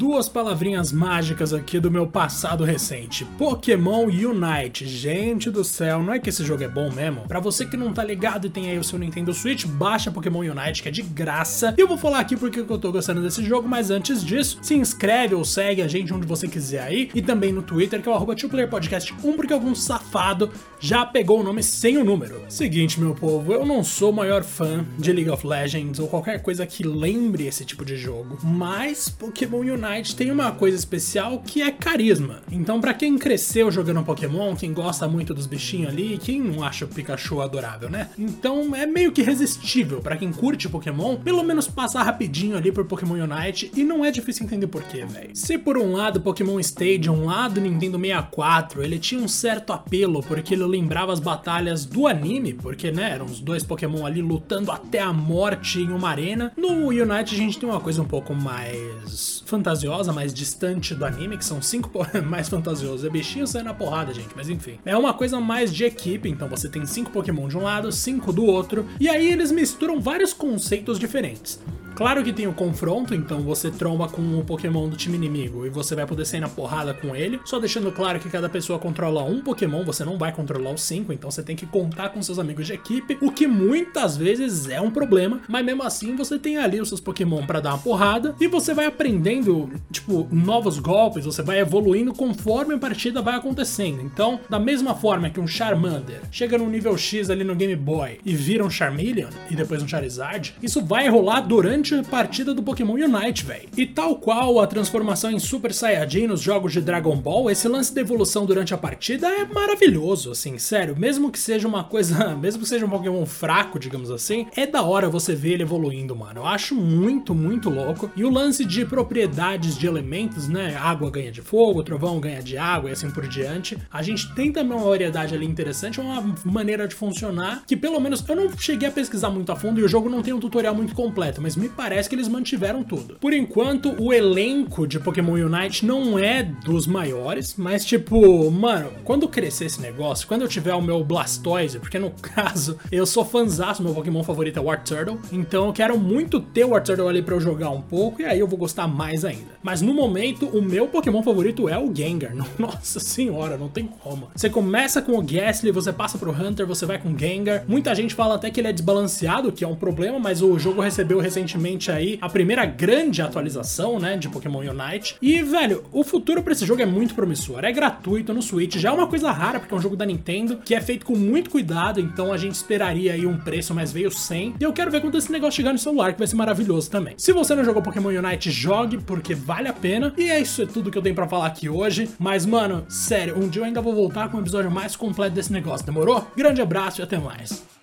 duas palavrinhas mágicas aqui do meu passado recente: Pokémon Unite. Gente do céu, não é que esse jogo é bom mesmo? Pra você que não tá ligado e tem aí o seu Nintendo Switch, baixa Pokémon Unite, que é de graça. E eu vou falar aqui porque eu tô gostando desse jogo, mas antes disso, se inscreve ou segue a gente onde você quiser aí. E também no Twitter, que é o arroba Podcast 1, porque algum safado já pegou o nome sem o número. Seguinte, meu povo, eu não sou o maior fã de League of Legends ou qualquer coisa que lembre esse tipo de jogo, mas Pokémon Unite tem uma coisa especial que é carisma. Então, para quem cresceu jogando Pokémon, quem gosta muito dos bichinhos ali, quem não acha o Pikachu adorável, né? Então, é meio que irresistível para quem curte Pokémon, pelo menos passar rapidinho ali por Pokémon Unite e não é difícil entender porquê, velho. Se por um lado Pokémon Stadium, um lado Nintendo 64, ele tinha um certo apelo porque ele lembrava as batalhas do anime, porque né, eram os dois Pokémon ali lutando até a morte em uma arena. No Unite a gente tem uma coisa um pouco mais fantasiosa, mais distante do anime, que são cinco mais fantasiosos. É bichinho saindo na porrada, gente, mas enfim. É uma coisa mais de equipe, então você tem cinco Pokémon de um lado, cinco do outro, e aí eles misturam vários conceitos diferentes. Claro que tem o confronto, então você tromba com o Pokémon do time inimigo e você vai poder sair na porrada com ele. Só deixando claro que cada pessoa controla um Pokémon, você não vai controlar os cinco, então você tem que contar com seus amigos de equipe, o que muitas vezes é um problema, mas mesmo assim você tem ali os seus Pokémon para dar uma porrada e você vai aprendendo, tipo, novos golpes, você vai evoluindo conforme a partida vai acontecendo. Então, da mesma forma que um Charmander chega no nível X ali no Game Boy e vira um Charmeleon e depois um Charizard, isso vai rolar durante partida do Pokémon Unite, velho. E tal qual a transformação em Super Saiyajin nos jogos de Dragon Ball, esse lance de evolução durante a partida é maravilhoso, assim, sério. Mesmo que seja uma coisa, mesmo que seja um Pokémon fraco, digamos assim, é da hora você ver ele evoluindo, mano. Eu acho muito, muito louco. E o lance de propriedades de elementos, né? Água ganha de fogo, trovão ganha de água e assim por diante. A gente tem também uma variedade ali interessante, uma maneira de funcionar que pelo menos eu não cheguei a pesquisar muito a fundo e o jogo não tem um tutorial muito completo, mas me parece que eles mantiveram tudo. Por enquanto, o elenco de Pokémon Unite não é dos maiores, mas tipo, mano, quando crescer esse negócio, quando eu tiver o meu Blastoise, porque no caso eu sou fanzaço, meu Pokémon favorito é o Turtle, então eu quero muito ter o Turtle ali para eu jogar um pouco e aí eu vou gostar mais ainda. Mas no momento, o meu Pokémon favorito é o Gengar. Nossa senhora, não tem como. Você começa com o Gastly, você passa pro Hunter, você vai com o Gengar. Muita gente fala até que ele é desbalanceado, que é um problema, mas o jogo recebeu recentemente aí a primeira grande atualização, né, de Pokémon Unite. E, velho, o futuro para esse jogo é muito promissor. É gratuito no Switch, já é uma coisa rara porque é um jogo da Nintendo que é feito com muito cuidado, então a gente esperaria aí um preço, mas veio sem. E eu quero ver quando esse negócio chegar no celular, que vai ser maravilhoso também. Se você não jogou Pokémon Unite, jogue porque vale a pena. E é isso é tudo que eu tenho para falar aqui hoje. Mas, mano, sério, um dia eu ainda vou voltar com um episódio mais completo desse negócio. Demorou? Grande abraço e até mais.